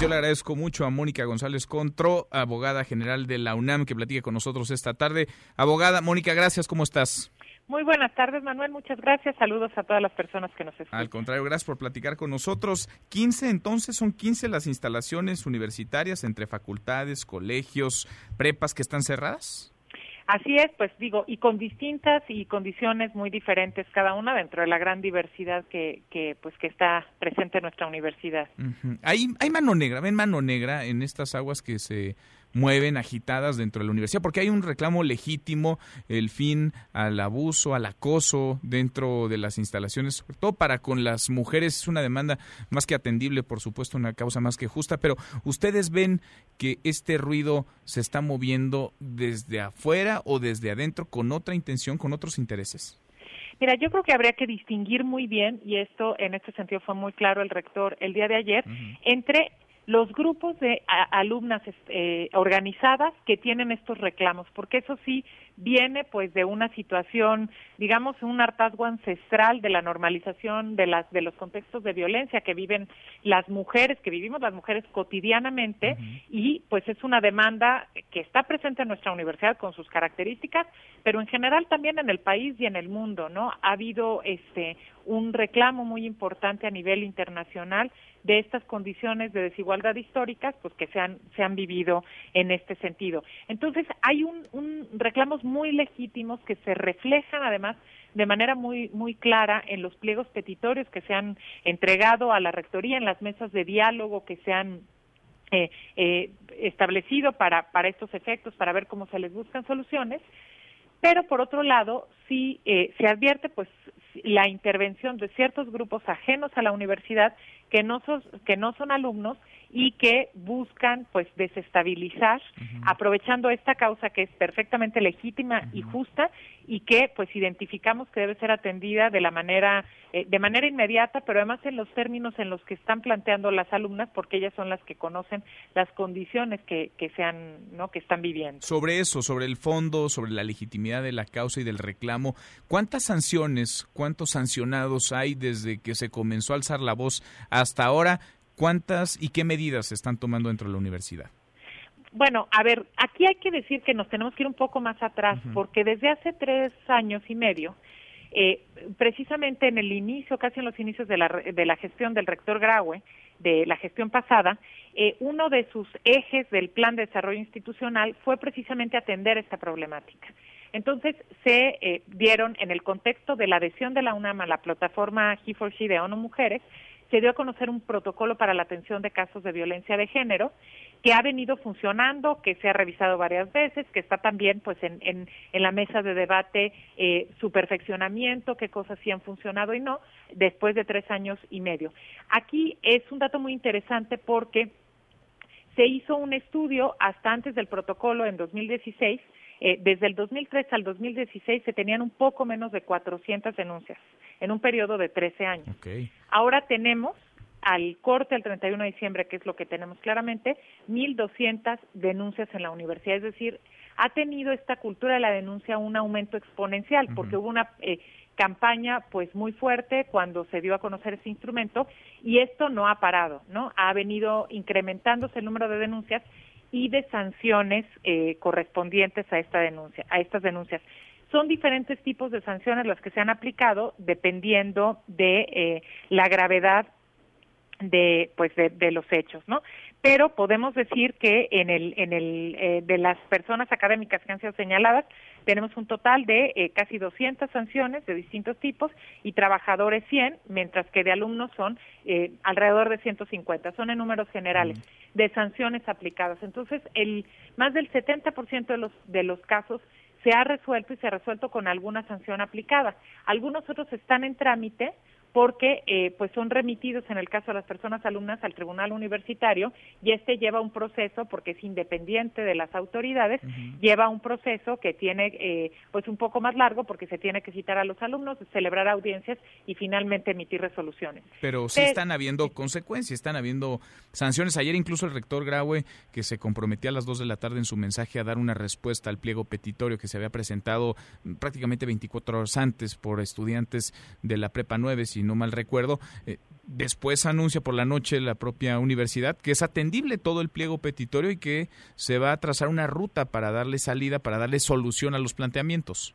Yo le agradezco mucho a Mónica González Contro, abogada general de la UNAM, que platique con nosotros esta tarde. Abogada, Mónica, gracias, ¿cómo estás? Muy buenas tardes, Manuel. Muchas gracias. Saludos a todas las personas que nos escuchan. Al contrario, gracias por platicar con nosotros. 15, entonces, son 15 las instalaciones universitarias entre facultades, colegios, prepas que están cerradas. Así es, pues digo, y con distintas y condiciones muy diferentes cada una dentro de la gran diversidad que, que pues que está presente en nuestra universidad. Hay hay mano negra, ven mano negra en estas aguas que se mueven agitadas dentro de la universidad, porque hay un reclamo legítimo, el fin al abuso, al acoso dentro de las instalaciones, sobre todo para con las mujeres, es una demanda más que atendible, por supuesto, una causa más que justa, pero ustedes ven que este ruido se está moviendo desde afuera o desde adentro con otra intención, con otros intereses. Mira, yo creo que habría que distinguir muy bien, y esto en este sentido fue muy claro el rector el día de ayer, entre los grupos de alumnas eh, organizadas que tienen estos reclamos, porque eso sí viene pues de una situación, digamos, un hartazgo ancestral de la normalización de las de los contextos de violencia que viven las mujeres, que vivimos las mujeres cotidianamente y pues es una demanda que está presente en nuestra universidad con sus características, pero en general también en el país y en el mundo, ¿no? Ha habido este un reclamo muy importante a nivel internacional de estas condiciones de desigualdad históricas pues que se han, se han vivido en este sentido. Entonces, hay un, un reclamos muy legítimos que se reflejan además de manera muy muy clara en los pliegos petitorios que se han entregado a la rectoría en las mesas de diálogo que se han eh, eh, establecido para para estos efectos para ver cómo se les buscan soluciones. Pero por otro lado sí eh, se advierte pues la intervención de ciertos grupos ajenos a la universidad que no son que no son alumnos y que buscan pues desestabilizar aprovechando esta causa que es perfectamente legítima y justa y que pues identificamos que debe ser atendida de la manera eh, de manera inmediata pero además en los términos en los que están planteando las alumnas porque ellas son las que conocen las condiciones que que sean no que están viviendo. Sobre eso sobre el fondo sobre la legitimidad de la causa y del reclamo cuántas sanciones cuántos sancionados hay desde que se comenzó a alzar la voz hasta ahora ¿Cuántas y qué medidas se están tomando dentro de la universidad? Bueno, a ver, aquí hay que decir que nos tenemos que ir un poco más atrás, porque desde hace tres años y medio, eh, precisamente en el inicio, casi en los inicios de la, de la gestión del rector Graue, de la gestión pasada, eh, uno de sus ejes del plan de desarrollo institucional fue precisamente atender esta problemática. Entonces, se eh, dieron en el contexto de la adhesión de la UNAM a la plataforma He4She de ONU Mujeres, se dio a conocer un protocolo para la atención de casos de violencia de género que ha venido funcionando, que se ha revisado varias veces, que está también pues en, en, la mesa de debate eh, su perfeccionamiento, qué cosas sí han funcionado y no, después de tres años y medio. Aquí es un dato muy interesante porque se hizo un estudio hasta antes del protocolo en 2016 eh, desde el 2003 al 2016 se tenían un poco menos de 400 denuncias en un periodo de 13 años. Ahora tenemos al corte al 31 de diciembre, que es lo que tenemos claramente, 1.200 denuncias en la universidad. Es decir, ha tenido esta cultura de la denuncia un aumento exponencial, porque hubo una eh, campaña pues muy fuerte cuando se dio a conocer este instrumento y esto no ha parado, ¿no? Ha venido incrementándose el número de denuncias y de sanciones eh, correspondientes a esta denuncia, a estas denuncias. Son diferentes tipos de sanciones las que se han aplicado dependiendo de eh, la gravedad de pues de, los hechos, ¿no? Pero podemos decir que en el en el eh, de las personas académicas que han sido señaladas tenemos un total de eh, casi 200 sanciones de distintos tipos y trabajadores 100, mientras que de alumnos son eh, alrededor de 150. Son en números generales de sanciones aplicadas. Entonces, el más del 70% de los de los casos se ha resuelto y se ha resuelto con alguna sanción aplicada. Algunos otros están en trámite porque eh, pues son remitidos en el caso de las personas alumnas al tribunal universitario y este lleva un proceso porque es independiente de las autoridades lleva un proceso que tiene eh, pues un poco más largo porque se tiene que citar a los alumnos celebrar audiencias y finalmente emitir resoluciones. Pero sí están habiendo consecuencias están habiendo sanciones. Ayer incluso el rector Graue que se comprometía a las dos de la tarde en su mensaje a dar una respuesta al pliego petitorio que se había presentado prácticamente 24 horas antes por estudiantes de la prepa 9 si no mal recuerdo, eh, Después anuncia por la noche la propia universidad que es atendible todo el pliego petitorio y que se va a trazar una ruta para darle salida, para darle solución a los planteamientos.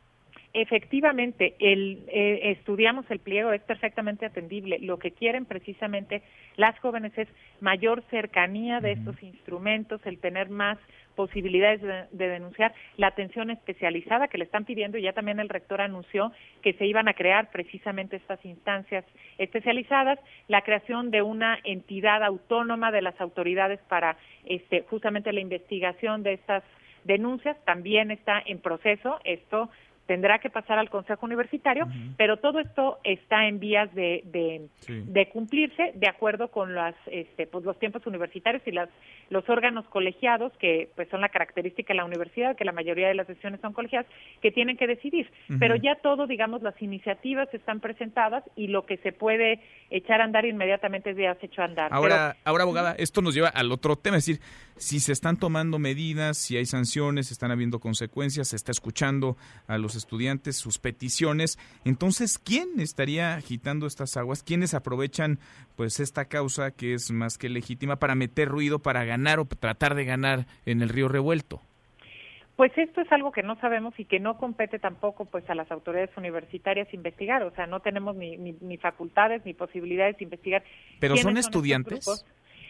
Efectivamente, el, eh, estudiamos el pliego, es perfectamente atendible. Lo que quieren precisamente las jóvenes es mayor cercanía de estos instrumentos, el tener más posibilidades de, denunciar, la atención especializada que le están pidiendo, y ya también el rector anunció que se iban a crear precisamente estas instancias especializadas, la creación de una entidad autónoma de las autoridades para este, justamente la investigación de estas denuncias también está en proceso. Esto tendrá que pasar al Consejo Universitario, pero todo esto está en vías de, de, cumplirse de acuerdo con las, este, pues los tiempos universitarios y las, los órganos colegiados, que pues son la característica de la universidad, que la mayoría de las sesiones son colegiadas, que tienen que decidir. Pero ya todo, digamos, las iniciativas están presentadas y lo que se puede echar a andar inmediatamente ya se hecho a andar. Ahora, ahora abogada, esto nos lleva al otro tema, es decir, si se están tomando medidas, si hay sanciones, están habiendo consecuencias, se está escuchando a los estudiantes sus peticiones, entonces ¿quién estaría agitando estas aguas? ¿Quiénes aprovechan pues esta causa que es más que legítima para meter ruido, para ganar o tratar de ganar en el río revuelto? Pues esto es algo que no sabemos y que no compete tampoco pues a las autoridades universitarias investigar, o sea, no tenemos ni, ni, facultades ni posibilidades de investigar. Pero son estudiantes.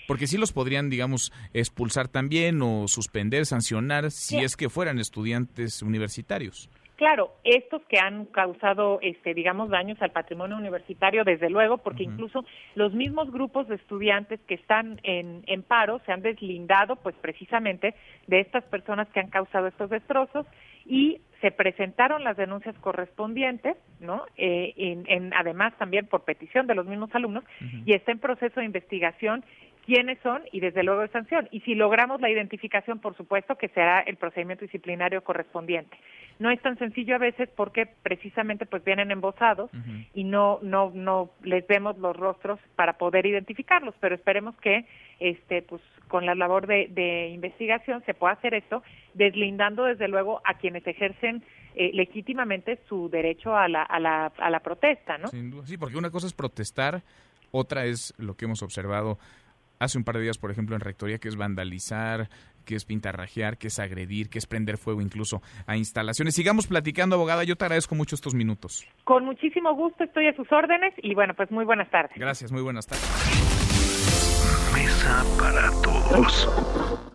Porque sí los podrían, digamos, expulsar también o suspender, sancionar si es que fueran estudiantes universitarios. Claro, estos que han causado, este, digamos, daños al patrimonio universitario, desde luego, porque incluso los mismos grupos de estudiantes que están en, en paro se han deslindado, pues precisamente, de estas personas que han causado estos destrozos y se presentaron las denuncias correspondientes, ¿no? Eh, en, además también por petición de los mismos alumnos y está en proceso de investigación quiénes son y desde luego de sanción. Y si logramos la identificación, por supuesto que será el procedimiento disciplinario correspondiente. No es tan sencillo a veces porque precisamente pues vienen embosados y no no no les vemos los rostros para poder identificarlos, pero esperemos que este pues con la labor de, de investigación se pueda hacer esto, deslindando desde luego a quienes ejercen eh, legítimamente su derecho a la, a la, a la protesta, ¿no? Sin duda, sí, porque una cosa es protestar, otra es lo que hemos observado hace un par de días, por ejemplo, en Rectoría, que es vandalizar, que es pintarrajear, que es agredir, que es prender fuego incluso a instalaciones. Sigamos platicando, abogada. Yo te agradezco mucho estos minutos. Con muchísimo gusto, estoy a sus órdenes y bueno, pues muy buenas tardes. Gracias, muy buenas tardes. Mesa para todos.